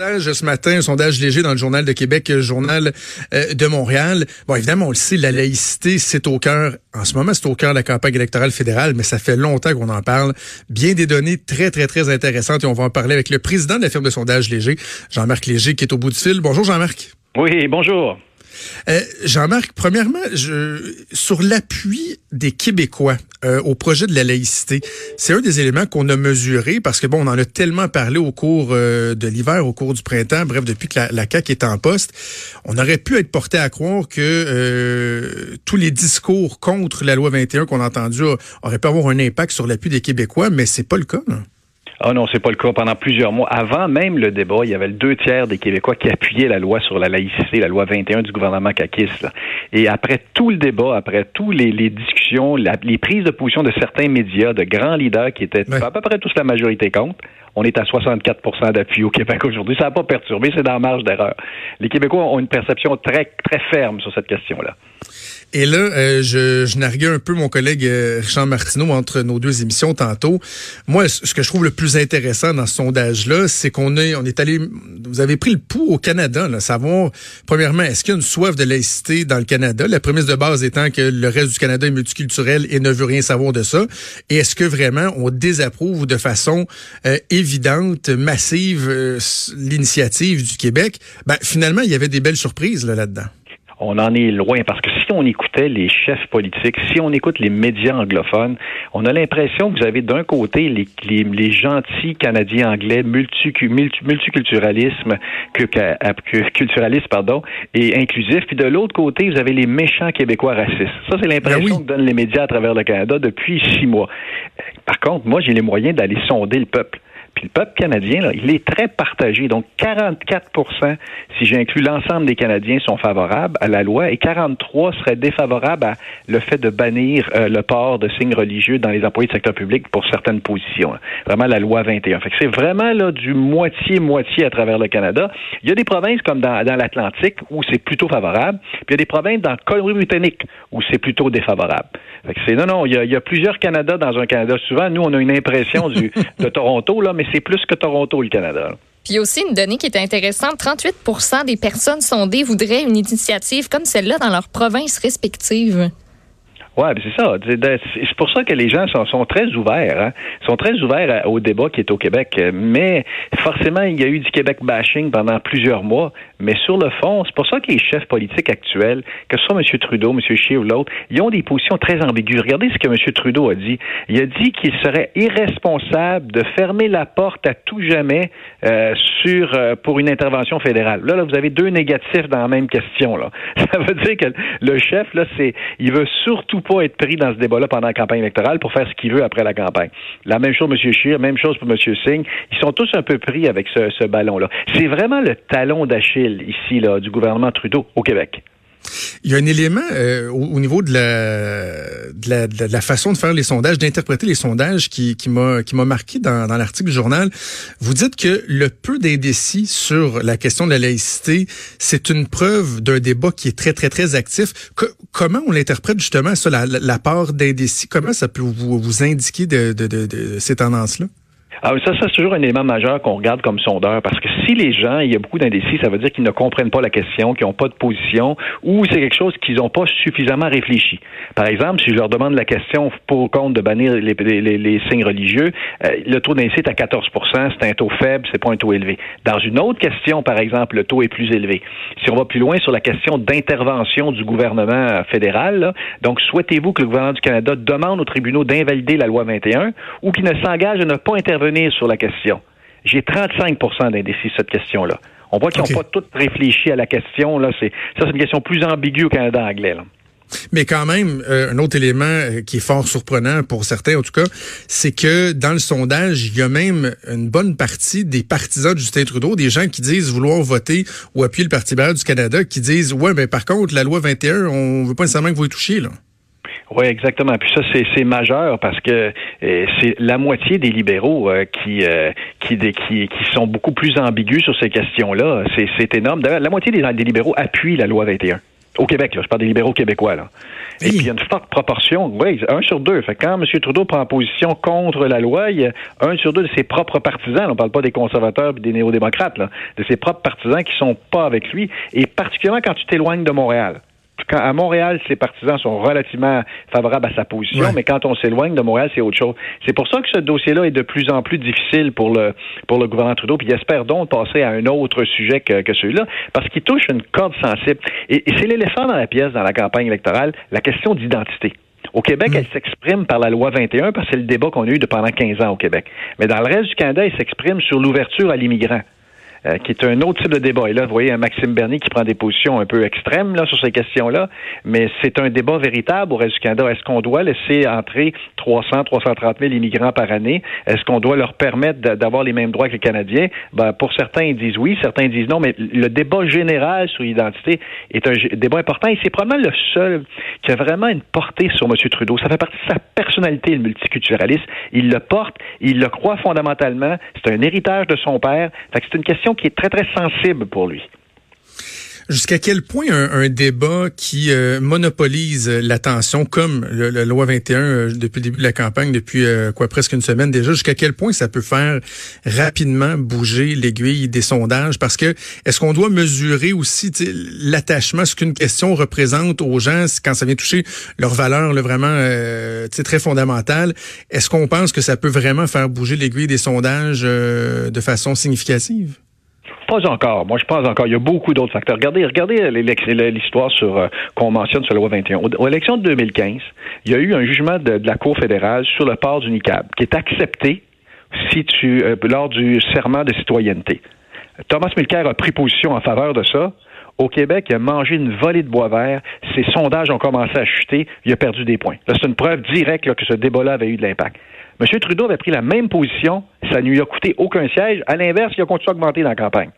ce matin, un sondage léger dans le Journal de Québec, Journal euh, de Montréal. Bon, évidemment, on le sait, la laïcité, c'est au cœur, en ce moment, c'est au cœur de la campagne électorale fédérale, mais ça fait longtemps qu'on en parle. Bien des données très, très, très intéressantes et on va en parler avec le président de la firme de sondage léger, Jean-Marc Léger, qui est au bout du fil. Bonjour, Jean-Marc. Oui, bonjour. Euh, Jean-Marc, premièrement, sur l'appui des Québécois euh, au projet de la laïcité, c'est un des éléments qu'on a mesuré parce que bon, on en a tellement parlé au cours euh, de l'hiver, au cours du printemps, bref, depuis que la, la CAQ est en poste, on aurait pu être porté à croire que tous les discours contre la loi 21 qu'on a entendus auraient pu avoir un impact sur l'appui des Québécois, mais c'est pas le cas. Ah non, c'est pas le cas. Pendant plusieurs mois, avant même le débat, il y avait le deux tiers des Québécois qui appuyaient la loi sur la laïcité, la loi 21 du gouvernement caquiste. Et après tout le débat, après tous les, discussions, les prises de position de certains médias, de grands leaders qui étaient à peu près tous la majorité contre, on est à 64 d'appui au Québec aujourd'hui. Ça n'a pas perturbé, c'est dans la marge d'erreur. Les Québécois ont une perception très, très ferme sur cette question-là. Et là, euh, je, je narguais un peu mon collègue euh, Richard Martineau entre nos deux émissions tantôt. Moi, ce que je trouve le plus intéressant dans ce sondage-là, c'est qu'on est, on est allé, vous avez pris le pouls au Canada, là, savoir, premièrement, est-ce qu'il y a une soif de laïcité dans le Canada? La prémisse de base étant que le reste du Canada est multiculturel et ne veut rien savoir de ça. Et est-ce que vraiment on désapprouve de façon euh, évidente, massive, l'initiative du Québec? Ben, finalement, il y avait des belles surprises là, là-dedans on en est loin parce que si on écoutait les chefs politiques, si on écoute les médias anglophones, on a l'impression que vous avez d'un côté les, les, gentils Canadiens anglais multi, multiculturalisme que, que, culturalisme pardon et inclusif, puis de l'autre côté vous avez les méchants Québécois racistes. Ça c'est l'impression ben que donnent les médias à travers le Canada depuis six mois. Par contre, moi j'ai les moyens d'aller sonder le peuple. Puis le peuple canadien, il est très partagé. Donc 44% si j'inclus l'ensemble des Canadiens, sont favorables à la loi et 43 seraient défavorables à le fait de bannir euh, le port de signes religieux dans les employés du secteur public pour certaines positions. Vraiment la loi 21. Fait que c'est vraiment là du moitié-moitié à travers le Canada. Il y a des provinces comme dans, dans l'Atlantique où c'est plutôt favorable, puis il y a des provinces dans le Colombie-Britannique où c'est plutôt défavorable. C'est non, non, il y, a, il y a plusieurs Canada dans un Canada. Souvent, nous, on a une impression du, de Toronto, là, mais c'est plus que Toronto, le Canada. Puis il y a aussi une donnée qui est intéressante. 38% des personnes sondées voudraient une initiative comme celle-là dans leurs provinces respectives. Oui, c'est ça. C'est pour ça que les gens sont, très ouverts. Hein? sont très ouverts au débat qui est au Québec. Mais forcément, il y a eu du Québec bashing pendant plusieurs mois. Mais sur le fond, c'est pour ça que les chefs politiques actuels, que ce soit M. Trudeau, M. Scheer ou l'autre, ils ont des positions très ambiguës. Regardez ce que M. Trudeau a dit. Il a dit qu'il serait irresponsable de fermer la porte à tout jamais euh, sur euh, pour une intervention fédérale. Là, là, vous avez deux négatifs dans la même question. Là. Ça veut dire que le chef, là, c'est il veut surtout pas être pris dans ce débat-là pendant la campagne électorale pour faire ce qu'il veut après la campagne. La même chose M. Scheer, même chose pour M. Singh. Ils sont tous un peu pris avec ce, ce ballon-là. C'est vraiment le talon d'Achille ici là, du gouvernement Trudeau au Québec. Il y a un élément euh, au, niveau de la, façon de faire les sondages, d'interpréter les sondages qui, qui m'a marqué dans, l'article du journal. Vous dites que le peu d'indécis sur la question de la laïcité, c'est une preuve d'un débat qui est très très très actif. comment on l'interprète justement ça, la, la part d'indécis? Comment ça peut vous, vous indiquer de, de, de ces tendances-là? Ah, ça, ça c'est toujours un élément majeur qu'on regarde comme sondeur, parce que si les gens, il y a beaucoup d'indécis, ça veut dire qu'ils ne comprennent pas la question, qu'ils n'ont pas de position, ou c'est quelque chose qu'ils n'ont pas suffisamment réfléchi. Par exemple, si je leur demande la question pour ou contre de bannir les, signes religieux, euh, le taux d'indécis est à 14% c'est un taux faible, c'est pas un taux élevé. Dans une autre question, par exemple, le taux est plus élevé. Si on va plus loin sur la question d'intervention du gouvernement fédéral, donc souhaitez-vous que le gouvernement du Canada demande aux tribunaux d'invalider la loi 21 ou qu'il ne s'engage à ne pas intervenir sur la question. J'ai 35% d'indécis sur cette question-là. On voit qu'ils n'ont pas tous réfléchi à la question. Là, c'est ça, c'est une question plus ambiguë au Canada anglais. Mais quand même, euh, un autre élément euh, qui est fort surprenant pour certains, en tout cas, c'est que dans le sondage, il y a même une bonne partie des partisans de Justin Trudeau, des gens qui disent vouloir voter ou appuyer le Parti libéral du Canada, qui disent ouais, mais par contre, la loi 21, on veut pas nécessairement que vous y touchiez là. Oui, exactement. Puis ça, c'est majeur parce que euh, c'est la moitié des libéraux euh, qui, euh, qui, qui, qui, sont beaucoup plus ambigus sur ces questions-là. C'est énorme. D'ailleurs, la moitié des, des libéraux appuient la loi 21 Au Québec, là, je parle des libéraux québécois. Là. Et puis, il y a une forte proportion, oui, un sur deux. Fait quand M. Trudeau prend position contre la loi, il y a un sur deux de ses propres partisans, on ne parle pas des conservateurs et des néo-démocrates, là, de ses propres partisans qui sont pas avec lui, et particulièrement quand tu t'éloignes de Montréal à Montréal, ses partisans sont relativement favorables à sa position, mais quand on s'éloigne de Montréal, c'est autre chose. C'est pour ça que ce dossier-là est de plus en plus difficile pour le pour le gouvernement Trudeau. Puis il espère donc passer à un autre sujet que, que celui-là, parce qu'il touche une corde sensible. Et, c'est l'éléphant dans la pièce dans la campagne électorale, la question d'identité. Au Québec, mm. elle s'exprime par la loi 21 parce que c'est le débat qu'on a eu de pendant 15 ans au Québec. Mais dans le reste du Canada, elle s'exprime sur l'ouverture à l'immigrants. Euh, qui est un autre type de débat. Et là, vous voyez un Maxime Bernier qui prend des positions un peu extrêmes là, sur ces questions-là, mais c'est un débat véritable au reste du Canada. Est-ce qu'on doit laisser entrer 300, 330 000 immigrants par année? Est-ce qu'on doit leur permettre d'avoir les mêmes droits que les Canadiens? Ben, pour certains, ils disent oui, certains disent non, mais le débat général sur l'identité est un débat important et c'est probablement le seul qui a vraiment une portée sur M. Trudeau. Ça fait partie de sa personnalité, le multiculturalisme. Il le porte, il le croit fondamentalement. C'est un héritage de son père. C'est une question qui est très, très sensible pour lui. Jusqu'à quel point un, débat qui euh, monopolise l'attention, comme la loi 21 euh, depuis le début de la campagne, depuis euh, quoi presque une semaine déjà, jusqu'à quel point ça peut faire rapidement bouger l'aiguille des sondages? Parce que est-ce qu'on doit mesurer aussi l'attachement, ce qu'une question représente aux gens quand ça vient toucher leur valeur là, vraiment très fondamentale? Est-ce qu'on pense que ça peut vraiment faire bouger l'aiguille des sondages de façon significative? Pas encore. Moi, je pense encore. Il y a beaucoup d'autres facteurs. Regardez, regardez l'histoire sur euh, qu'on mentionne sur la loi 21. Aux, élections de 2015, il y a eu un jugement de, la Cour fédérale sur le port du niqab qui est accepté si tu euh, lors du serment de citoyenneté. Thomas Mulcair a pris position en faveur de ça. Au Québec, il a mangé une volée de bois vert. Ses sondages ont commencé à chuter. Il a perdu des points. c'est une preuve directe que ce débat-là avait eu de l'impact. M. Trudeau avait pris la même position. Ça ne lui a coûté aucun siège. À l'inverse, il a continué à augmenter dans la campagne.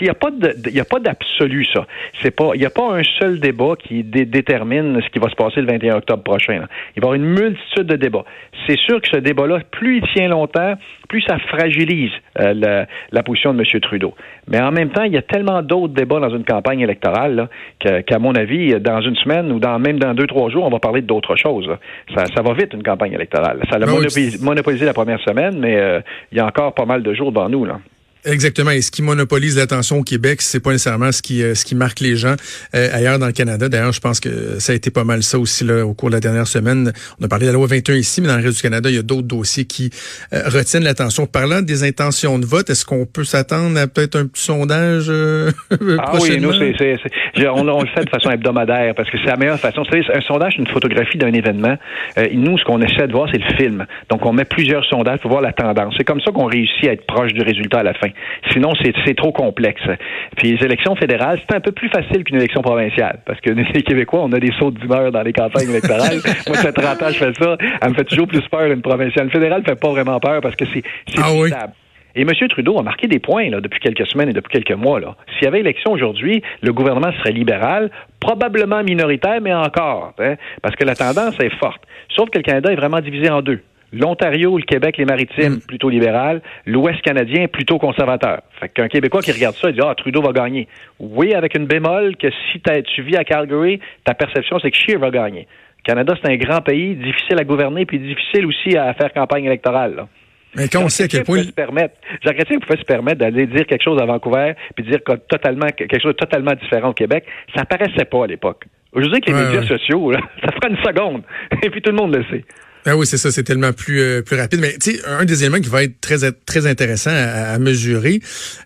Il n'y a pas il a pas d'absolu, ça. C'est pas, il n'y a pas un seul débat qui détermine ce qui va se passer le 21 octobre prochain. Il va y avoir une multitude de débats. C'est sûr que ce débat-là, plus il tient longtemps, plus ça fragilise euh, la, position de M. Trudeau. Mais en même temps, il y a tellement d'autres débats dans une campagne électorale qu'à mon avis, dans une semaine ou dans, même dans deux, trois jours, on va parler d'autres choses. Ça, ça, va vite, une campagne électorale. Ça a ben monopolisé, la première semaine, mais euh, il y a encore pas mal de jours devant nous. Là. Exactement. Et ce qui monopolise l'attention au Québec, c'est pas nécessairement ce qui euh, ce qui marque les gens euh, ailleurs dans le Canada. D'ailleurs, je pense que ça a été pas mal ça aussi là au cours de la dernière semaine. On a parlé de la loi 21 ici, mais dans le reste du Canada, il y a d'autres dossiers qui euh, retiennent l'attention. Parlant des intentions de vote, est-ce qu'on peut s'attendre à peut-être un petit sondage ah oui, nous c'est, c'est, on, le fait de façon hebdomadaire parce que c'est la meilleure façon. Vous savez, un sondage, c'est une photographie d'un événement. nous, ce qu'on essaie de voir, c'est le film. Donc, on met plusieurs sondages pour voir la tendance. C'est comme ça qu'on réussit à être proche du résultat à la fin. Sinon, c'est trop complexe. Puis les élections fédérales, c'est un peu plus facile qu'une élection provinciale. Parce que les Québécois, on a des sauts d'humeur dans les campagnes électorales. Moi, ça fait 30 ans je fais ça. Elle me fait toujours plus peur une provinciale. Une fédérale ne fait pas vraiment peur parce que c'est ah, oui. Et M. Trudeau a marqué des points là, depuis quelques semaines et depuis quelques mois. S'il y avait élection aujourd'hui, le gouvernement serait libéral, probablement minoritaire, mais encore, hein, parce que la tendance est forte. Sauf que le Canada est vraiment divisé en deux l'Ontario, le Québec, les Maritimes, mm. plutôt libéral, l'Ouest canadien, plutôt conservateur. Fait qu'un Québécois qui regarde ça, il dit Ah, Trudeau va gagner. Oui, avec une bémol que si tu vis à Calgary, ta perception, c'est que Scheer va gagner. Le Canada, c'est un grand pays, difficile à gouverner, puis difficile aussi à faire campagne électorale. Mais quand on sait à quel point. Jacques Chrétien pouvait se permettre d'aller dire quelque chose à Vancouver, puis dire totalement, quelque chose de totalement différent au Québec. Ça paraissait pas à l'époque. Je dis que les médias sociaux, ça fera une seconde. Et puis tout le monde le sait. Ah oui, c'est ça, c'est tellement plus euh, plus rapide. Mais tu sais, un des éléments qui va être très très intéressant à, mesurer,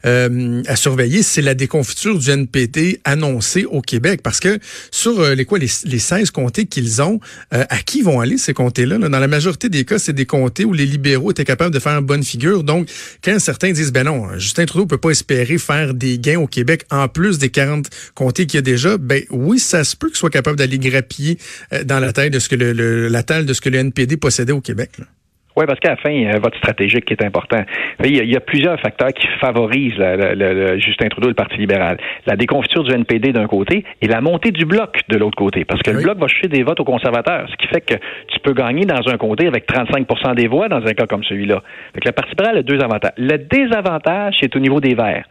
euh, à surveiller, c'est la déconfiture du NPD annoncée au Québec, parce que sur euh, les quoi les, les 16 comtés qu'ils ont, à qui vont aller ces comtés-là Dans la majorité des cas, c'est des comtés où les libéraux étaient capables de faire une bonne figure. Donc, quand certains disent ben non, Justin Trudeau peut pas espérer faire des gains au Québec en plus des 40 comtés qu'il y a déjà, ben oui, ça se peut qu'il soit capable d'aller grappiller dans la taille de ce que le, la taille de ce que le NPD au Québec. Oui, parce qu'à la fin, il y a un vote stratégique qui est important. Il y a, plusieurs facteurs qui favorisent le, Justin Trudeau et le Parti libéral. La déconfiture du NPD d'un côté et la montée du bloc de l'autre côté. Parce que le bloc va chercher des votes aux conservateurs, ce qui fait que tu peux gagner dans un comté avec 35% des voix dans un cas comme celui-là. le Parti libéral a deux avantages. Le désavantage, c'est au niveau des Verts.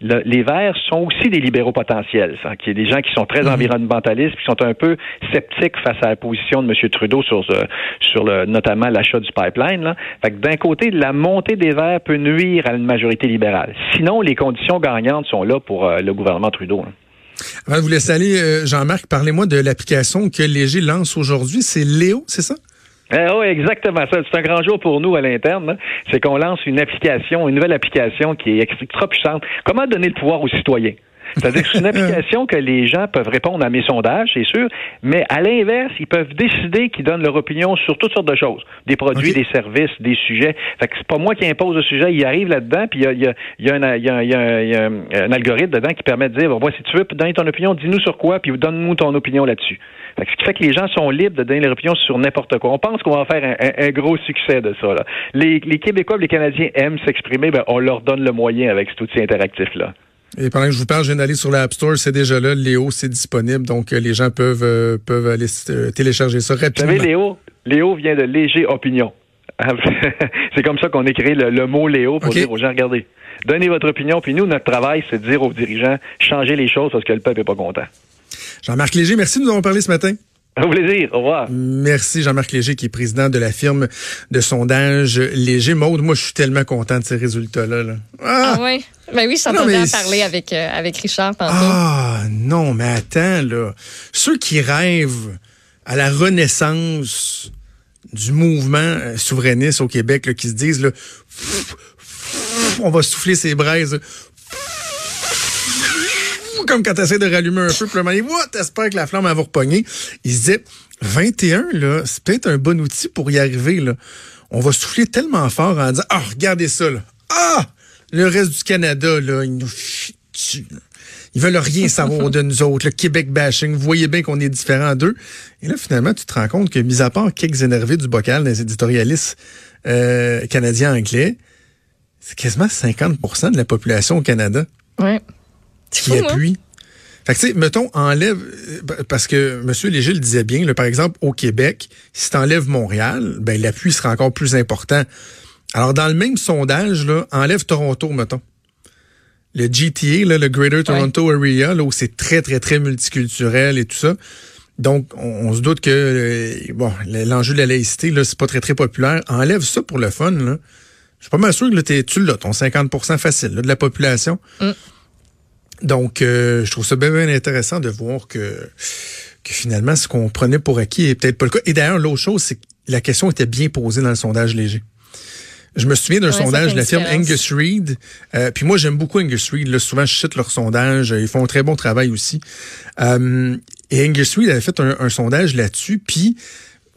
Les Verts sont aussi des libéraux potentiels. Hein, qui est des gens qui sont très mhm. environnementalistes, qui sont un peu sceptiques face à la position de M. Trudeau sur, euh, sur le, notamment l'achat du pipeline. Là. Fait que d'un côté, la montée des Verts peut nuire à une majorité libérale. Sinon, les conditions gagnantes sont là pour euh, le gouvernement Trudeau. Avant de vous laisser aller, euh, Jean-Marc, parlez-moi de l'application que Léger lance aujourd'hui. C'est Léo, c'est ça? Oui, exactement ça. C'est un grand jour pour nous à l'interne. Hein. C'est qu'on lance une application, une nouvelle application qui est extra puissante. Comment donner le pouvoir aux citoyens? C'est-à-dire que c'est une application que les gens peuvent répondre à mes sondages, c'est sûr, mais à l'inverse, ils peuvent décider qu'ils donnent leur opinion sur toutes sortes de choses, des produits, des services, des sujets. Fait que c'est pas moi qui impose le sujet, il arrive là-dedans, puis il y a, y a, un, y a, y a un, algorithme dedans qui permet de dire, bon, si tu veux donner ton opinion, dis-nous sur quoi, puis donne-nous ton opinion là-dessus. Fait que ce qui fait que les gens sont libres de donner leur opinion sur n'importe quoi. On pense qu'on va faire un, gros succès de ça. Là. Les, les Québécois, les Canadiens aiment s'exprimer, ben, on leur donne le moyen avec cet outil interactif-là. Et pendant que je vous parle, je viens d'aller sur l'App Store, c'est déjà là. Léo, c'est disponible, donc euh, les gens peuvent, euh, peuvent aller euh, télécharger ça rapidement. Vous savez, Léo, Léo vient de léger opinion. c'est comme ça qu'on écrit le, le, mot Léo pour dire aux gens, regardez, donnez votre opinion, puis nous, notre travail, c'est de dire aux dirigeants, changez les choses parce que le peuple n'est pas content. Jean-Marc Léger, merci de nous avoir parlé ce matin. Au plaisir. Au revoir. Merci Jean-Marc Léger, qui est président de la firme de sondage Léger. Maude, moi, je suis tellement content de ces résultats-là. Ah! ah, oui? Ben oui, je s'entendais en parler avec, euh, avec Richard tantôt. Ah non, mais attends, là. Ceux qui rêvent à la renaissance du mouvement euh, souverainiste au Québec, là, qui se disent, là, on va souffler ses braises comme quand tu essaies de rallumer un feu, puis le what, t'espères que la flamme va repogner. Il se disait, 21, là, c'est peut-être un bon outil pour y arriver, là. On va souffler tellement fort en disant, ah, regardez ça, là. Ah! Le reste du Canada, là, ils nous Ils veulent rien savoir de nous autres, le Québec bashing. Vous voyez bien qu'on est différents d'eux. Et là, finalement, tu te rends compte que, mis à part quelques énervés du bocal des éditorialistes euh, canadiens-anglais, c'est quasiment 50% de la population au Canada. Ouais qui appuie. Fait que, tu sais, mettons, enlève, euh, parce que M. Léger le disait bien, par exemple, au Québec, si tu enlèves Montréal, ben, l'appui sera encore plus important. Alors, dans le même sondage, là, enlève Toronto, mettons. Le GTA, là, le Greater Toronto Area, là, où c'est très, très, très multiculturel et tout ça. Donc, on, se doute que, euh, bon, l'enjeu de la laïcité, là, c'est pas très, très populaire. Enlève ça pour le fun, là. Je suis pas mal sûr que là, tu l'as, ton 50% facile de la population. Mm. Donc, euh, je trouve ça bien, bien, intéressant de voir que, que finalement, ce qu'on prenait pour acquis est peut-être pas le cas. Et d'ailleurs, l'autre chose, c'est que la question était bien posée dans le sondage léger. Je me souviens d'un sondage de la firme Angus Reid. Euh, puis moi, j'aime beaucoup Angus Reid. Là, souvent, je cite leur sondage. Ils font un très bon travail aussi. Euh, et Angus Reid avait fait un, un sondage là-dessus. Puis,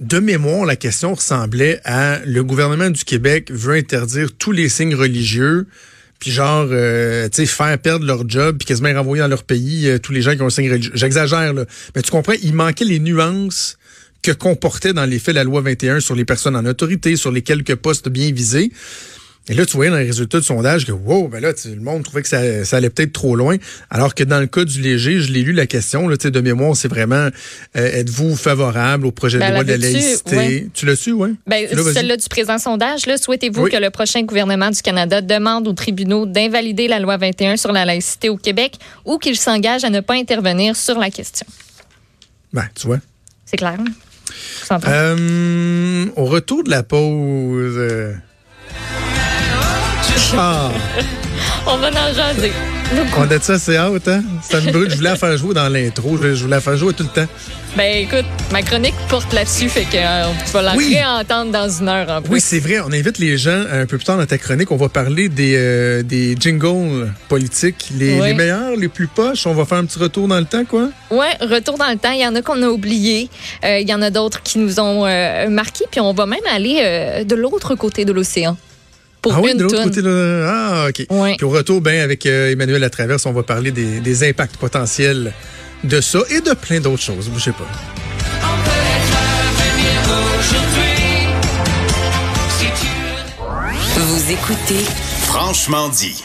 de mémoire, la question ressemblait à le gouvernement du Québec veut interdire tous les signes religieux puis genre, euh, tu sais, faire perdre leur job, puis quasiment renvoyer dans leur pays euh, tous les gens qui ont un signe religieux. J'exagère, là. Mais tu comprends, il manquait les nuances que comportait dans les faits la loi 21 sur les personnes en autorité, sur les quelques postes bien visés. Et là, tu voyais dans les résultats du sondage que, wow, ben là, le monde trouvait que ça, allait peut-être trop loin. Alors que dans le cas du léger, je l'ai lu la question, là, de mémoire, c'est vraiment, euh, êtes-vous favorable au projet de ben, loi de la laïcité? Tu l'as su, oui? Ben, celle-là du présent sondage, là, souhaitez-vous que le prochain gouvernement du Canada demande aux tribunaux d'invalider la loi 21 sur la laïcité au Québec ou qu'il s'engage à ne pas intervenir sur la question? Ben, tu vois. C'est clair. Euh, au retour de la pause, euh, On va en jaser. On a dit ça, c'est hâte, hein? Ça me brûle. Je voulais la faire jouer dans l'intro. Je voulais la faire jouer tout le temps. Ben écoute, ma chronique porte là-dessus, fait que euh, tu vas la réentendre dans une heure en plus. Oui, c'est vrai. On invite les gens un peu plus tard dans ta chronique. On va parler des, euh, des jingles politiques, les, les, meilleurs, les plus poches. On va faire un petit retour dans le temps, quoi? Ouais, retour dans le temps. Il y en a qu'on a oublié. Euh, il y en a d'autres qui nous ont marqués. Puis on va même aller de l'autre côté de l'océan ah oui, de l'autre côté. Là. Ah, OK. Puis au retour, ben, avec euh, Emmanuel Latraverse, on va parler des, des, impacts potentiels de ça et de plein d'autres choses. Je sais pas. Vous écoutez Franchement dit.